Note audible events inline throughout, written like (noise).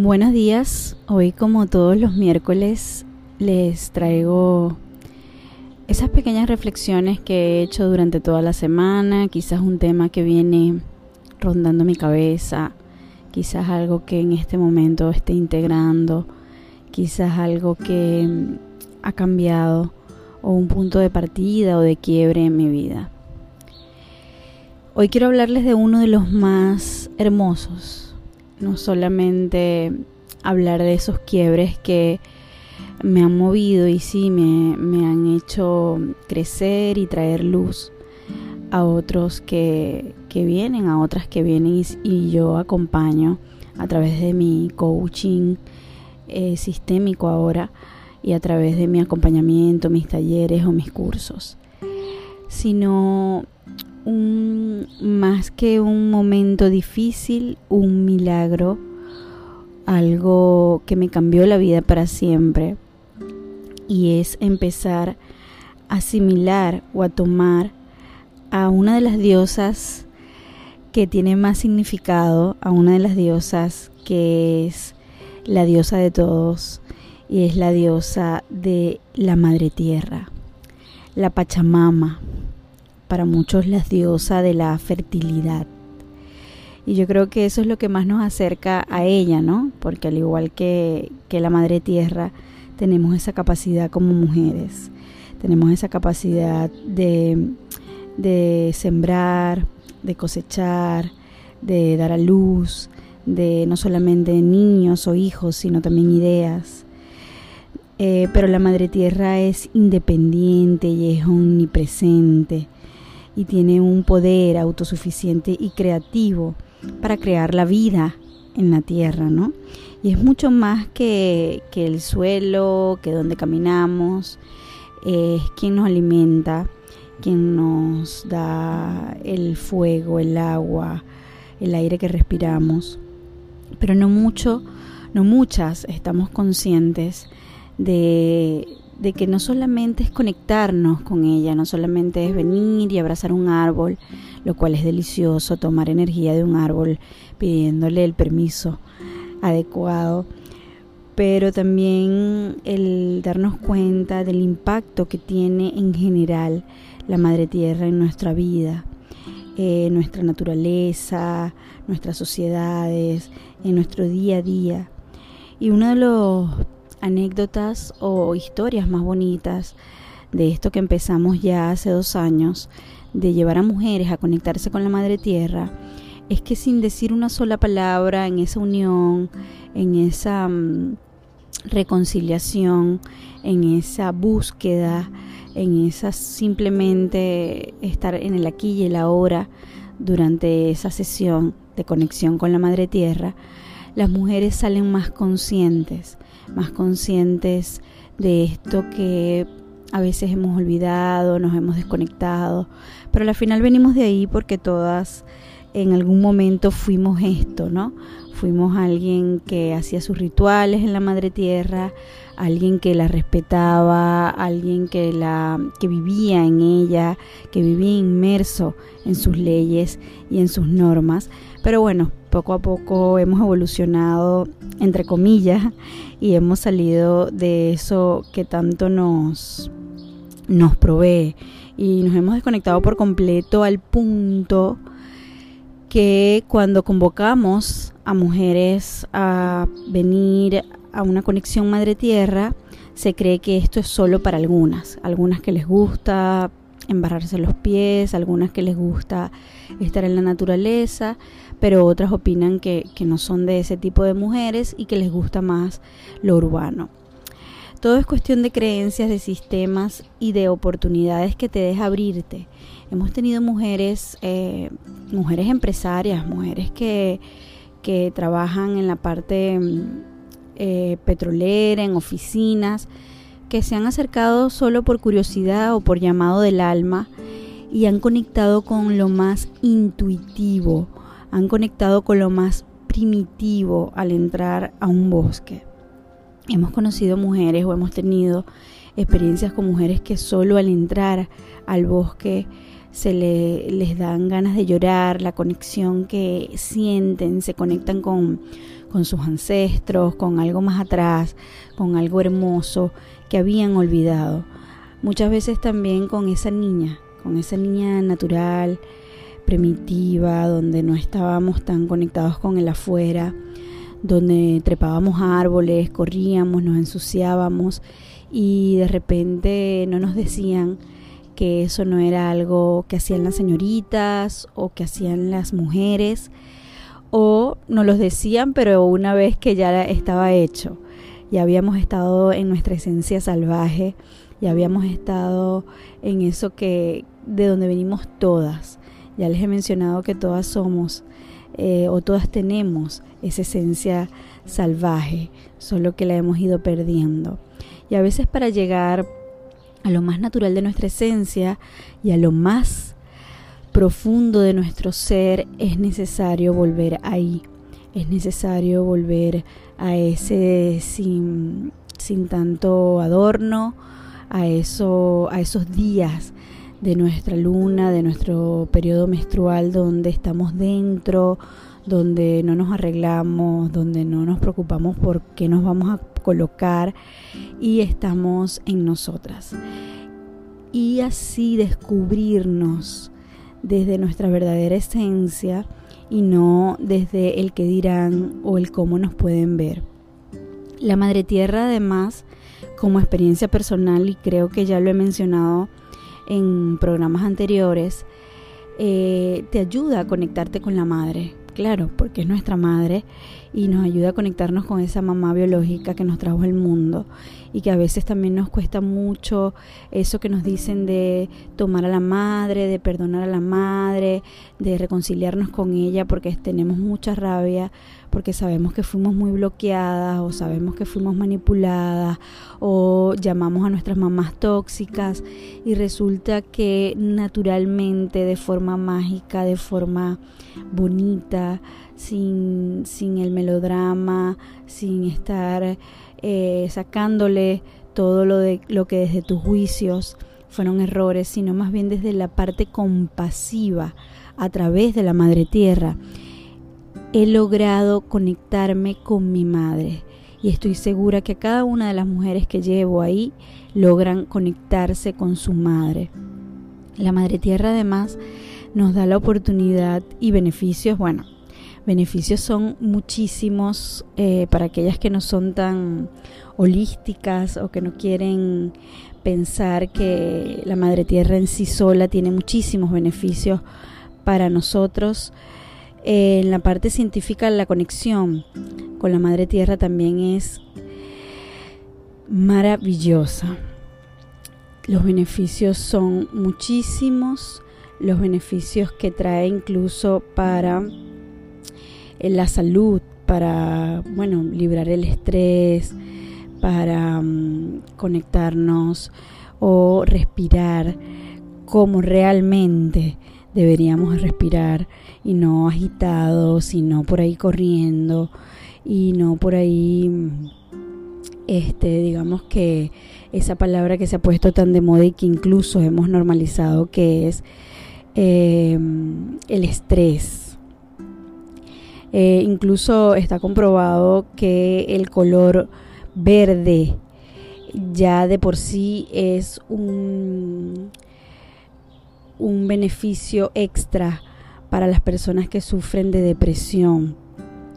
Buenos días, hoy como todos los miércoles les traigo esas pequeñas reflexiones que he hecho durante toda la semana, quizás un tema que viene rondando mi cabeza, quizás algo que en este momento esté integrando, quizás algo que ha cambiado o un punto de partida o de quiebre en mi vida. Hoy quiero hablarles de uno de los más hermosos, no solamente hablar de esos quiebres que me han movido y sí me, han hecho crecer y traer luz a otros que, vienen, a otras que vienen y, yo acompaño a través de mi coaching eh, sistémico ahora y a través de mi acompañamiento, mis talleres o mis cursos, sino un, más que un momento difícil, un milagro, algo que me cambió la vida para siempre. Y es empezar a asimilar o a tomar a una de las diosas que tiene más significado, a una de las diosas que es la diosa de todos y es la diosa de la madre tierra, la Pachamama para muchos la diosa de la fertilidad. Y yo creo que eso es lo que más nos acerca a ella, ¿no? Porque al igual que, que la Madre Tierra, tenemos esa capacidad como mujeres. Tenemos esa capacidad de, de sembrar, de cosechar, de dar a luz, de no solamente niños o hijos, sino también ideas. Eh, pero la Madre Tierra es independiente y es omnipresente y tiene un poder autosuficiente y creativo para crear la vida en la tierra, ¿no? Y es mucho más que, que el suelo, que donde caminamos, es quien nos alimenta, quien nos da el fuego, el agua, el aire que respiramos. Pero no mucho, no muchas estamos conscientes de, de que no solamente es conectarnos con ella, no solamente es venir y abrazar un árbol, lo cual es delicioso, tomar energía de un árbol pidiéndole el permiso adecuado, pero también el darnos cuenta del impacto que tiene en general la Madre Tierra en nuestra vida, en nuestra naturaleza, nuestras sociedades, en nuestro día a día. Y uno de los anécdotas o historias más bonitas de esto que empezamos ya hace dos años, de llevar a mujeres a conectarse con la Madre Tierra, es que sin decir una sola palabra en esa unión, en esa mm, reconciliación, en esa búsqueda, en esa simplemente estar en el aquí y el ahora durante esa sesión de conexión con la Madre Tierra, las mujeres salen más conscientes, más conscientes de esto que a veces hemos olvidado, nos hemos desconectado, pero al final venimos de ahí porque todas en algún momento fuimos esto, ¿no? Fuimos alguien que hacía sus rituales en la madre tierra, alguien que la respetaba, alguien que la que vivía en ella, que vivía inmerso en sus leyes y en sus normas. Pero bueno, poco a poco hemos evolucionado, entre comillas, y hemos salido de eso que tanto nos, nos provee. Y nos hemos desconectado por completo al punto que cuando convocamos a mujeres a venir a una conexión madre tierra, se cree que esto es solo para algunas, algunas que les gusta embarrarse los pies, algunas que les gusta estar en la naturaleza, pero otras opinan que, no son de ese tipo de mujeres y que les gusta más lo urbano. Todo es cuestión de creencias, de sistemas y de oportunidades que te deja abrirte. Hemos tenido mujeres, eh, mujeres empresarias, mujeres que, que trabajan en la parte mm, eh, petrolera, en oficinas, que se han acercado solo por curiosidad o por llamado del alma y han conectado con lo más intuitivo, han conectado con lo más primitivo al entrar a un bosque. Hemos conocido mujeres o hemos tenido experiencias con mujeres que solo al entrar al bosque se le, les dan ganas de llorar, la conexión que sienten, se conectan con, con sus ancestros, con algo más atrás, con algo hermoso que habían olvidado. Muchas veces también con esa niña, con esa niña natural, primitiva, donde no estábamos tan conectados con el afuera, donde trepábamos árboles, corríamos, nos ensuciábamos y de repente no nos decían que eso no era algo que hacían las señoritas o que hacían las mujeres o no los decían pero una vez que ya estaba hecho ya habíamos estado en nuestra esencia salvaje ya habíamos estado en eso que de donde venimos todas ya les he mencionado que todas somos eh, o todas tenemos esa esencia salvaje, solo que la hemos ido perdiendo. Y a veces para llegar a lo más natural de nuestra esencia y a lo más profundo de nuestro ser es necesario volver ahí, es necesario volver a ese sin, sin tanto adorno, a, eso, a esos días de nuestra luna, de nuestro periodo menstrual donde estamos dentro, donde no nos arreglamos, donde no nos preocupamos por qué nos vamos a colocar y estamos en nosotras. Y así descubrirnos desde nuestra verdadera esencia y no desde el que dirán o el cómo nos pueden ver. La Madre Tierra además, como experiencia personal, y creo que ya lo he mencionado en programas anteriores, eh, te ayuda a conectarte con la madre, claro, porque es nuestra madre y nos ayuda a conectarnos con esa mamá biológica que nos trajo al mundo. Y que a veces también nos cuesta mucho eso que nos dicen de tomar a la madre, de perdonar a la madre, de reconciliarnos con ella porque tenemos mucha rabia, porque sabemos que fuimos muy bloqueadas o sabemos que fuimos manipuladas o llamamos a nuestras mamás tóxicas y resulta que naturalmente, de forma mágica, de forma bonita, sin, sin el melodrama, sin estar eh, sacándole todo lo, de, lo que desde tus juicios fueron errores, sino más bien desde la parte compasiva a través de la Madre Tierra. He logrado conectarme con mi madre y estoy segura que cada una de las mujeres que llevo ahí logran conectarse con su madre. La Madre Tierra además nos da la oportunidad y beneficios, bueno, beneficios son muchísimos eh, para aquellas que no son tan holísticas o que no quieren pensar que la madre tierra en sí sola tiene muchísimos beneficios para nosotros. Eh, en la parte científica la conexión con la madre tierra también es maravillosa. Los beneficios son muchísimos, los beneficios que trae incluso para la salud, para, bueno, librar el estrés, para mm, conectarnos o respirar como realmente deberíamos respirar y no agitados y no por ahí corriendo y no por ahí este digamos que esa palabra que se ha puesto tan de moda y que incluso hemos normalizado que es eh, el estrés eh, incluso está comprobado que el color verde ya de por sí es un, un beneficio extra para las personas que sufren de depresión.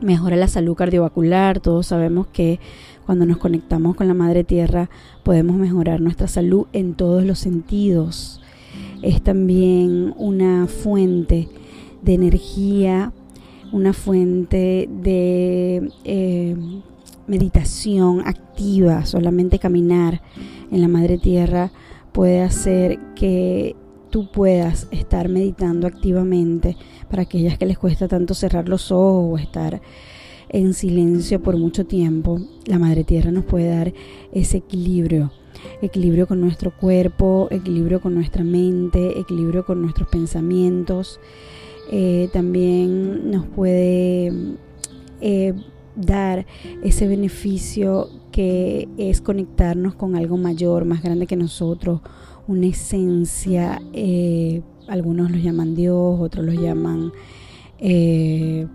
Mejora la salud cardiovascular, todos sabemos que cuando nos conectamos con la Madre Tierra podemos mejorar nuestra salud en todos los sentidos. Es también una fuente de energía una fuente de eh, meditación activa, solamente caminar en la madre tierra puede hacer que tú puedas estar meditando activamente para aquellas que les cuesta tanto cerrar los ojos o estar en silencio por mucho tiempo. La madre tierra nos puede dar ese equilibrio equilibrio con nuestro cuerpo, equilibrio con nuestra mente, equilibrio con nuestros pensamientos, eh, también nos puede eh, dar ese beneficio que es conectarnos con algo mayor, más grande que nosotros, una esencia eh, algunos los llaman Dios, otros los llaman eh,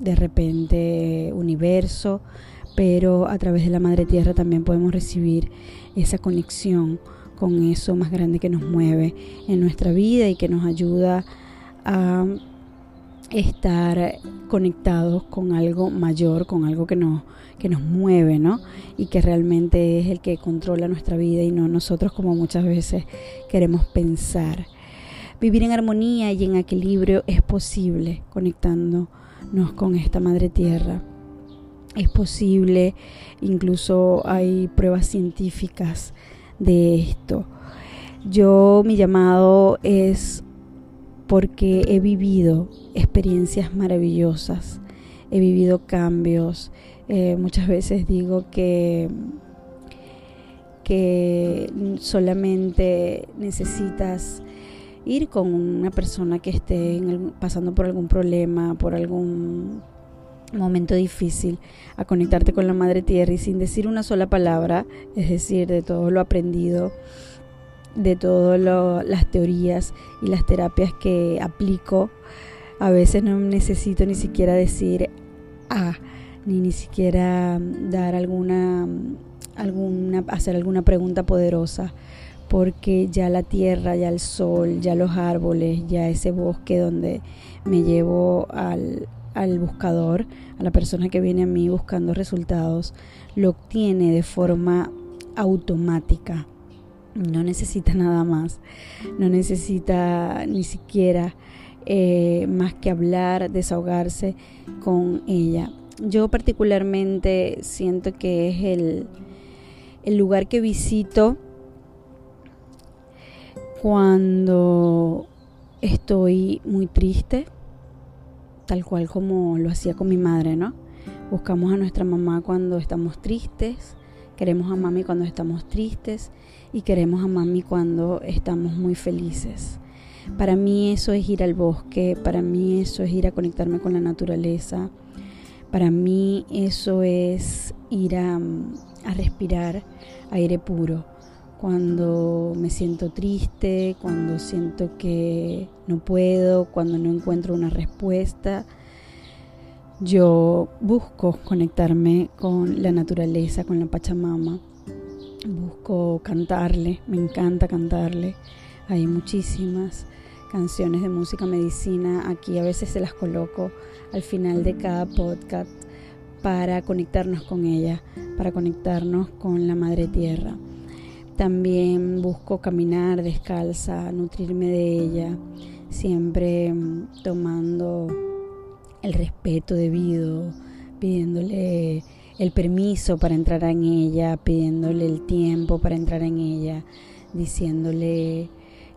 de repente universo, pero a través de la Madre Tierra también podemos recibir esa conexión con eso más grande que nos mueve en nuestra vida y que nos ayuda a estar conectados con algo mayor, con algo que nos, que nos mueve, ¿no? Y que realmente es el que controla nuestra vida y no nosotros como muchas veces queremos pensar. Vivir en armonía y en equilibrio es posible conectándonos con esta madre tierra. Es posible, incluso hay pruebas científicas de esto. Yo mi llamado es porque he vivido experiencias maravillosas, he vivido cambios. Eh, muchas veces digo que, que solamente necesitas ir con una persona que esté pasando por algún problema, por algún momento difícil, a conectarte con la Madre Tierra y sin decir una sola palabra, es decir, de todo lo aprendido, de todas las teorías y las terapias que aplico. A veces no necesito ni siquiera decir ah, ni ni siquiera dar alguna, alguna, hacer alguna pregunta poderosa, porque ya la tierra, ya el sol, ya los árboles, ya ese bosque donde me llevo al, al buscador, a la persona que viene a mí buscando resultados, lo obtiene de forma automática no necesita (laughs) nada más, no necesita ni siquiera eh, más que hablar, desahogarse con ella. Yo particularmente siento que es el, el lugar que visito cuando estoy muy triste, tal cual como lo hacía con mi madre, ¿no? Buscamos a nuestra mamá cuando estamos tristes, queremos a mami cuando estamos tristes y queremos a mami cuando estamos muy felices. Para mí eso es ir al bosque, para mí eso es ir a conectarme con la naturaleza, para mí eso es ir a, a respirar aire puro. Cuando me siento triste, cuando siento que no puedo, cuando no encuentro una respuesta, yo busco conectarme con la naturaleza, con la Pachamama busco cantarle, me encanta cantarle. Hay muchísimas canciones de música medicina, aquí a veces se las coloco al final de cada podcast para conectarnos con ella, para conectarnos con la Madre Tierra. También busco caminar descalza, nutrirme de ella, siempre mm, tomando el respeto debido, pidiéndole el permiso para entrar en ella, pidiéndole el tiempo para entrar en ella, diciéndole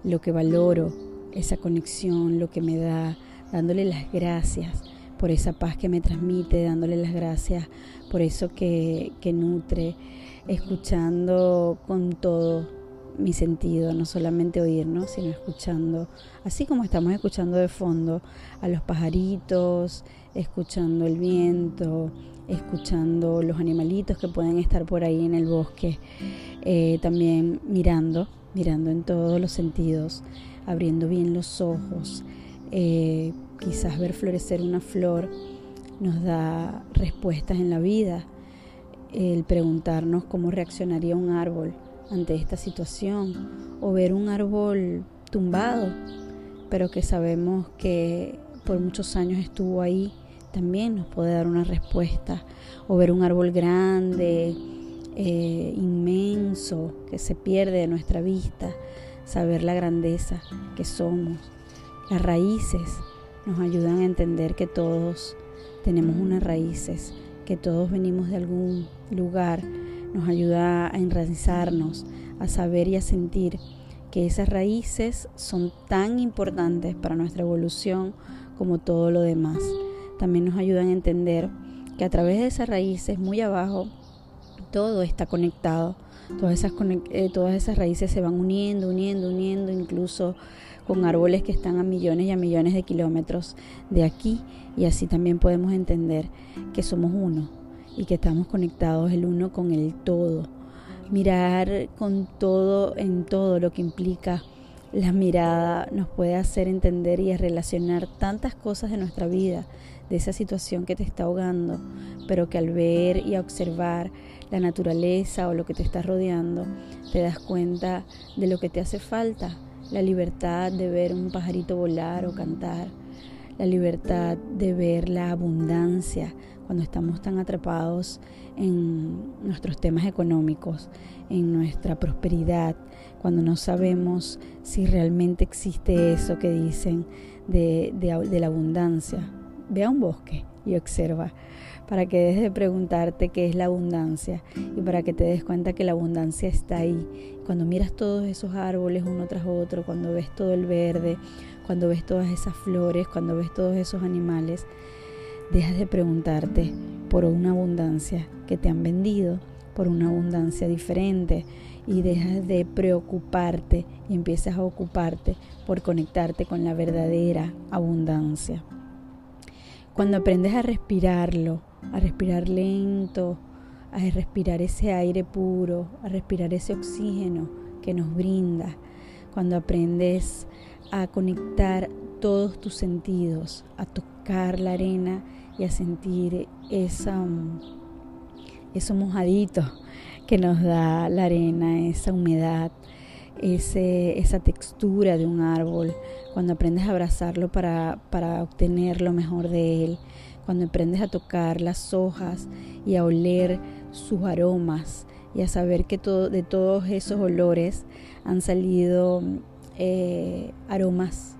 lo que valoro, esa conexión, lo que me da, dándole las gracias por esa paz que me transmite, dándole las gracias por eso que, nutre, escuchando con todo mi sentido, no solamente oírnos, sino escuchando, así como estamos escuchando de fondo a los pajaritos, escuchando el viento, escuchando los animalitos que pueden estar por ahí en el bosque, eh, también mirando, mirando en todos los sentidos, abriendo bien los ojos, eh, quizás ver florecer una flor nos da respuestas en la vida, el preguntarnos cómo reaccionaría un árbol ante esta situación o ver un árbol tumbado, pero que sabemos que por muchos años estuvo ahí también nos puede dar una respuesta. O ver un árbol grande, eh, inmenso, que se pierde de nuestra vista. Saber la grandeza que somos. Las raíces nos ayudan a entender que todos tenemos unas raíces, que todos venimos de algún lugar. Nos ayuda a enraizarnos, a saber y a sentir que esas raíces son tan importantes para nuestra evolución como todo lo demás también nos ayudan a entender que a través de esas raíces muy abajo todo está conectado. Todas esas, eh, raíces se van uniendo, uniendo, uniendo, incluso con árboles que están a millones y a millones de kilómetros de aquí. Y así también podemos entender que somos uno y que estamos conectados el uno con el todo. Mirar con todo en todo lo que implica La mirada nos puede hacer entender y relacionar tantas cosas de nuestra vida, de esa situación que te está ahogando, pero que al ver y observar la naturaleza o lo que te está rodeando, te das cuenta de lo que te hace falta, la libertad de ver un pajarito volar o cantar, la libertad de ver la abundancia cuando estamos tan atrapados en nuestros temas económicos, en nuestra prosperidad, cuando no sabemos si realmente existe eso que dicen de, de, la abundancia. Ve a un bosque y observa para que dejes de preguntarte qué es la abundancia y para que te des cuenta que la abundancia está ahí. Cuando miras todos esos árboles uno tras otro, cuando ves todo el verde, cuando ves todas esas flores, cuando ves todos esos animales, dejas de preguntarte por una abundancia que te han vendido, por una abundancia diferente y dejas de preocuparte y empiezas a ocuparte por conectarte con la verdadera abundancia. Cuando aprendes a respirarlo, a respirar lento, a respirar ese aire puro, a respirar ese oxígeno que nos brinda, cuando aprendes a conectar todos tus sentidos, a tocar la arena y a sentir esa, mm, eso mojadito que nos da la arena, esa humedad, ese, esa textura de un árbol, cuando aprendes a abrazarlo para, para obtener lo mejor de él, cuando aprendes a tocar las hojas y a oler sus aromas y a saber que todo, de todos esos olores han salido eh, aromas,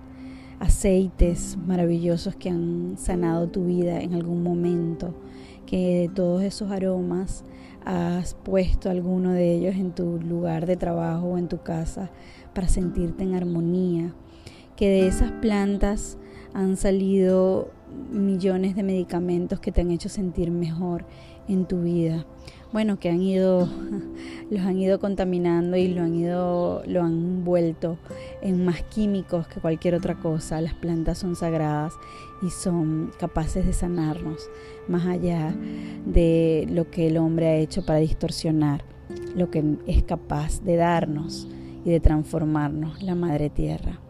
aceites maravillosos que han sanado tu vida en algún momento, que de todos esos aromas has puesto alguno de ellos en tu lugar de trabajo o en tu casa para sentirte en armonía, que de esas plantas han salido millones de medicamentos que te han hecho sentir mejor en tu vida. Bueno, que han ido, (laughs) los han ido contaminando y lo han ido, lo han vuelto en más químicos que cualquier otra cosa. Las plantas son sagradas y son capaces de sanarnos más allá de lo que el hombre ha hecho para distorsionar lo que es capaz de darnos y de transformarnos la madre tierra.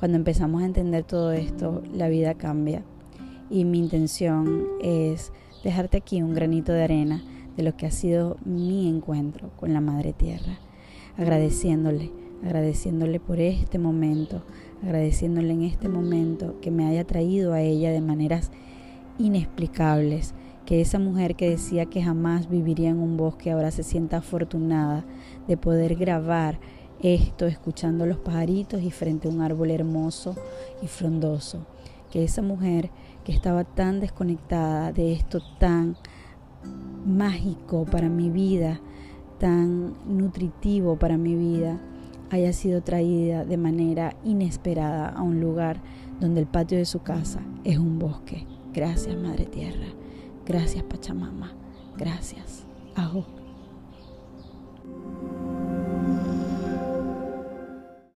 Cuando empezamos a entender todo esto, la vida cambia y mi intención es dejarte aquí un granito de arena de lo que ha sido mi encuentro con la Madre Tierra, agradeciéndole, agradeciéndole por este momento, agradeciéndole en este momento que me haya traído a ella de maneras inexplicables, que esa mujer que decía que jamás viviría en un bosque ahora se sienta afortunada de poder grabar esto escuchando los pajaritos y frente a un árbol hermoso y frondoso, que esa mujer que estaba tan desconectada de esto tan mágico para mi vida, tan nutritivo para mi vida, haya sido traída de manera inesperada a un lugar donde el patio de su casa es un bosque. Gracias Madre Tierra, gracias Pachamama, gracias Ajo.